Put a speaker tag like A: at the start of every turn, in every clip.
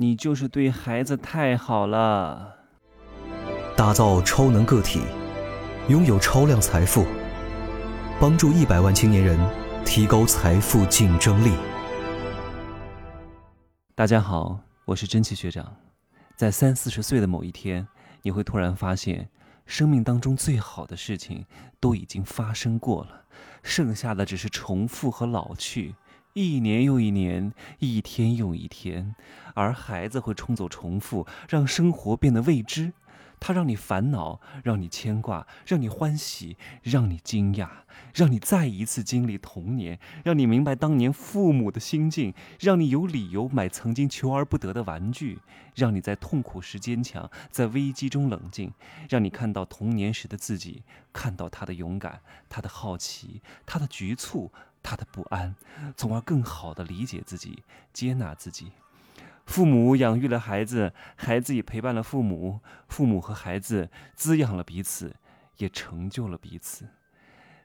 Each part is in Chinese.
A: 你就是对孩子太好了。
B: 打造超能个体，拥有超量财富，帮助一百万青年人提高财富竞争力。
A: 大家好，我是真奇学长。在三四十岁的某一天，你会突然发现，生命当中最好的事情都已经发生过了，剩下的只是重复和老去。一年又一年，一天又一天，而孩子会冲走重复，让生活变得未知。它让你烦恼，让你牵挂，让你欢喜，让你惊讶，让你再一次经历童年，让你明白当年父母的心境，让你有理由买曾经求而不得的玩具，让你在痛苦时坚强，在危机中冷静，让你看到童年时的自己，看到他的勇敢，他的好奇，他的局促，他的不安，从而更好的理解自己，接纳自己。父母养育了孩子，孩子也陪伴了父母，父母和孩子滋养了彼此，也成就了彼此。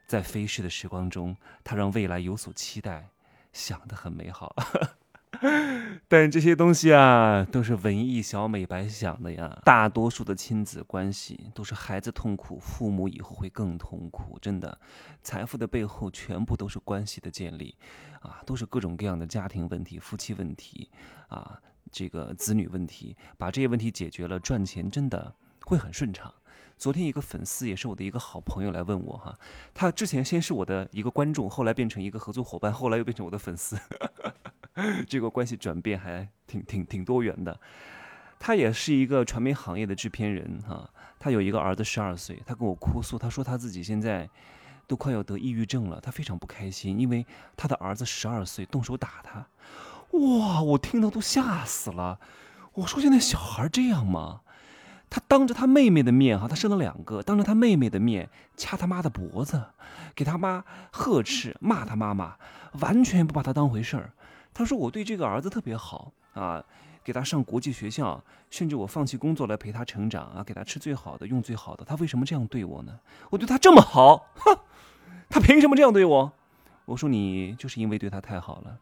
A: 在飞逝的时光中，他让未来有所期待，想得很美好。但这些东西啊，都是文艺小美白想的呀。大多数的亲子关系都是孩子痛苦，父母以后会更痛苦。真的，财富的背后全部都是关系的建立，啊，都是各种各样的家庭问题、夫妻问题，啊，这个子女问题。把这些问题解决了，赚钱真的会很顺畅。昨天一个粉丝也是我的一个好朋友来问我哈，他之前先是我的一个观众，后来变成一个合作伙伴，后来又变成我的粉丝。这个关系转变还挺挺挺多元的。他也是一个传媒行业的制片人哈，他有一个儿子十二岁，他跟我哭诉，他说他自己现在都快要得抑郁症了，他非常不开心，因为他的儿子十二岁动手打他。哇，我听到都吓死了。我说现在小孩这样吗？他当着他妹妹的面哈，他生了两个，当着他妹妹的面掐他妈的脖子，给他妈呵斥骂他妈妈，完全不把他当回事儿。他说：“我对这个儿子特别好啊，给他上国际学校，甚至我放弃工作来陪他成长啊，给他吃最好的，用最好的。他为什么这样对我呢？我对他这么好，哼，他凭什么这样对我？”我说：“你就是因为对他太好了，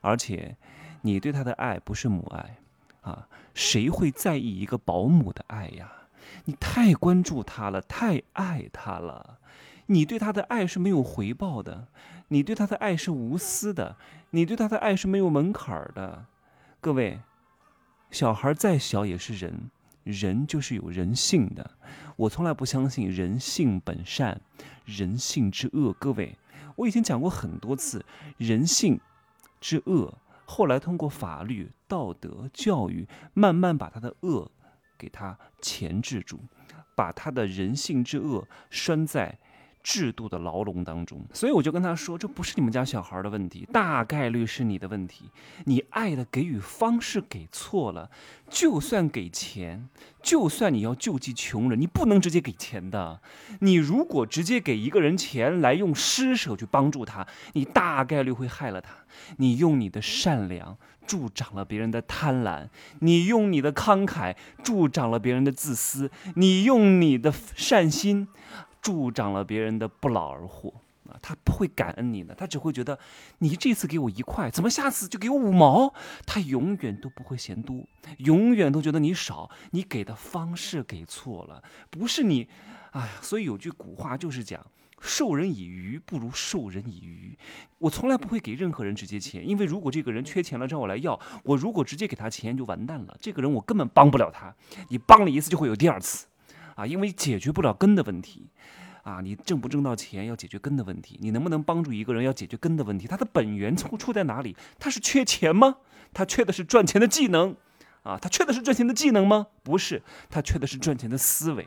A: 而且你对他的爱不是母爱啊，谁会在意一个保姆的爱呀？你太关注他了，太爱他了。”你对他的爱是没有回报的，你对他的爱是无私的，你对他的爱是没有门槛的。各位，小孩再小也是人，人就是有人性的。我从来不相信人性本善，人性之恶。各位，我已经讲过很多次，人性之恶，后来通过法律、道德、教育，慢慢把他的恶给他钳制住，把他的人性之恶拴在。制度的牢笼当中，所以我就跟他说，这不是你们家小孩的问题，大概率是你的问题。你爱的给予方式给错了，就算给钱，就算你要救济穷人，你不能直接给钱的。你如果直接给一个人钱来用施舍去帮助他，你大概率会害了他。你用你的善良助长了别人的贪婪，你用你的慷慨助长了别人的自私，你用你的善心。助长了别人的不劳而获啊！他不会感恩你的，他只会觉得你这次给我一块，怎么下次就给我五毛？他永远都不会嫌多，永远都觉得你少。你给的方式给错了，不是你。哎呀，所以有句古话就是讲：授人以鱼不如授人以渔。我从来不会给任何人直接钱，因为如果这个人缺钱了找我来要，我如果直接给他钱就完蛋了。这个人我根本帮不了他，你帮了一次就会有第二次。啊，因为解决不了根的问题，啊，你挣不挣到钱要解决根的问题，你能不能帮助一个人要解决根的问题，他的本源出出在哪里？他是缺钱吗？他缺的是赚钱的技能，啊，他缺的是赚钱的技能吗？不是，他缺的是赚钱的思维。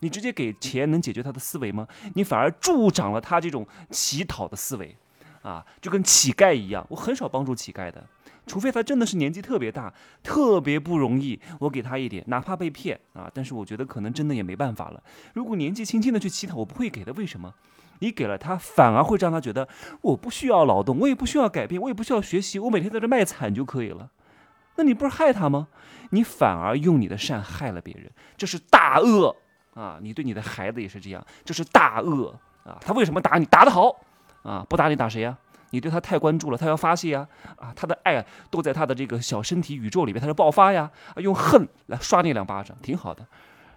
A: 你直接给钱能解决他的思维吗？你反而助长了他这种乞讨的思维，啊，就跟乞丐一样。我很少帮助乞丐的。除非他真的是年纪特别大，特别不容易，我给他一点，哪怕被骗啊，但是我觉得可能真的也没办法了。如果年纪轻轻的去乞讨，我不会给的。为什么？你给了他，反而会让他觉得我不需要劳动，我也不需要改变，我也不需要学习，我每天在这卖惨就可以了。那你不是害他吗？你反而用你的善害了别人，这是大恶啊！你对你的孩子也是这样，这是大恶啊！他为什么打你？打得好啊！不打你打谁呀？你对他太关注了，他要发泄呀，啊，他的爱都在他的这个小身体宇宙里面，他要爆发呀，用恨来刷你两巴掌，挺好的。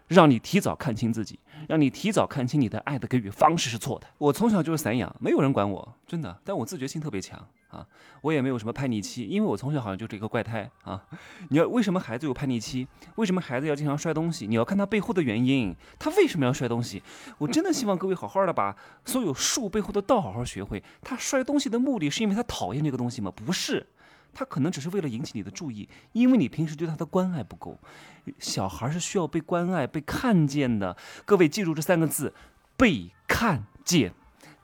A: 让你提早看清自己，让你提早看清你的爱的给予方式是错的。我从小就是散养，没有人管我，真的。但我自觉性特别强啊，我也没有什么叛逆期，因为我从小好像就是一个怪胎啊。你要为什么孩子有叛逆期？为什么孩子要经常摔东西？你要看他背后的原因，他为什么要摔东西？我真的希望各位好好的把 所有树背后的道好好学会。他摔东西的目的是因为他讨厌这个东西吗？不是。他可能只是为了引起你的注意，因为你平时对他的关爱不够。小孩是需要被关爱、被看见的。各位记住这三个字：被看见，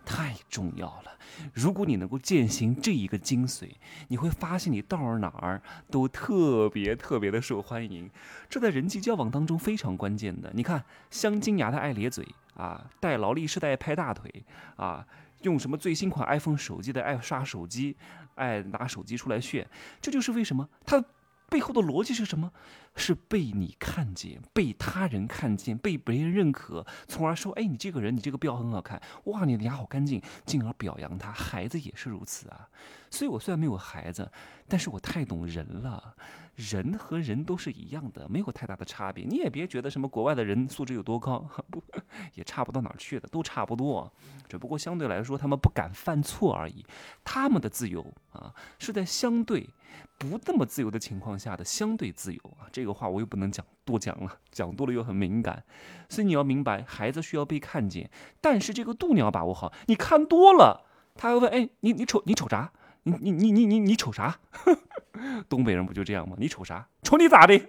A: 太重要了。如果你能够践行这一个精髓，你会发现你到哪儿都特别特别的受欢迎。这在人际交往当中非常关键的。你看，镶金牙的爱咧嘴啊，戴劳力士的爱拍大腿啊。用什么最新款 iPhone 手机的爱刷手机，爱拿手机出来炫，这就是为什么他背后的逻辑是什么？是被你看见，被他人看见，被别人认可，从而说，哎，你这个人，你这个标很好看，哇，你的牙好干净，进而表扬他。孩子也是如此啊。所以我虽然没有孩子，但是我太懂人了。人和人都是一样的，没有太大的差别。你也别觉得什么国外的人素质有多高，不，也差不到哪儿去的，都差不多。只不过相对来说，他们不敢犯错而已。他们的自由啊，是在相对不那么自由的情况下的相对自由啊。这个话我又不能讲多讲了，讲多了又很敏感。所以你要明白，孩子需要被看见，但是这个度你要把握好。你看多了，他会问：哎，你你瞅你瞅啥？你你你你你你瞅啥？东北人不就这样吗？你瞅啥？瞅你咋的？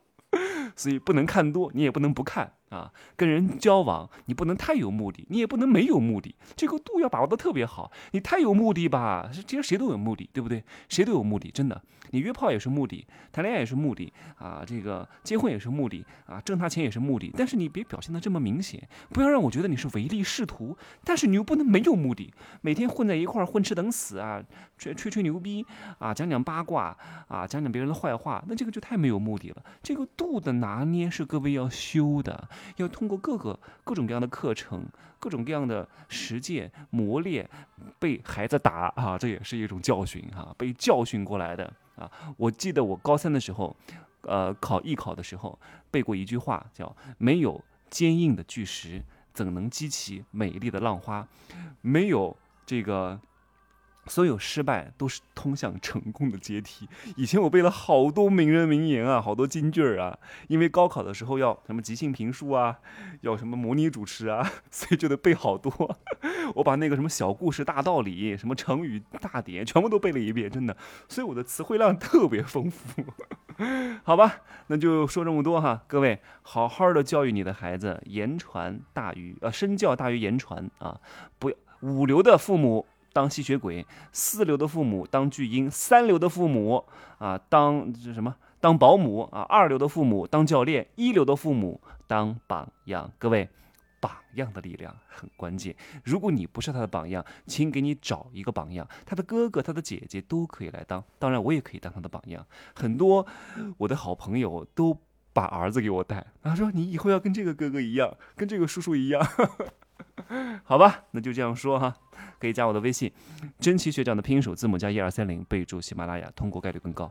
A: 所以不能看多，你也不能不看。啊，跟人交往，你不能太有目的，你也不能没有目的，这个度要把握的特别好。你太有目的吧，其实谁都有目的，对不对？谁都有目的，真的。你约炮也是目的，谈恋爱也是目的啊，这个结婚也是目的啊，挣他钱也是目的。但是你别表现的这么明显，不要让我觉得你是唯利是图。但是你又不能没有目的，每天混在一块儿混吃等死啊，吹吹吹牛逼啊，讲讲八卦啊，讲讲别人的坏话，那这个就太没有目的了。这个度的拿捏是各位要修的。要通过各个各种各样的课程，各种各样的实践磨练，被孩子打啊，这也是一种教训哈，被教训过来的啊。我记得我高三的时候，呃，考艺考的时候背过一句话，叫“没有坚硬的巨石，怎能激起美丽的浪花？没有这个。”所有失败都是通向成功的阶梯。以前我背了好多名人名言啊，好多金句儿啊。因为高考的时候要什么即兴评书啊，要什么模拟主持啊，所以就得背好多。我把那个什么小故事大道理、什么成语大典全部都背了一遍，真的。所以我的词汇量特别丰富。好吧，那就说这么多哈。各位，好好的教育你的孩子，言传大于呃身教大于言传啊。不要五流的父母。当吸血鬼，四流的父母当巨婴，三流的父母啊当这什么？当保姆啊，二流的父母当教练，一流的父母当榜样。各位，榜样的力量很关键。如果你不是他的榜样，请给你找一个榜样，他的哥哥、他的姐姐都可以来当。当然，我也可以当他的榜样。很多我的好朋友都把儿子给我带，他说你以后要跟这个哥哥一样，跟这个叔叔一样。好吧，那就这样说哈，可以加我的微信，真奇学长的拼音首字母加一二三零，备注喜马拉雅，通过概率更高。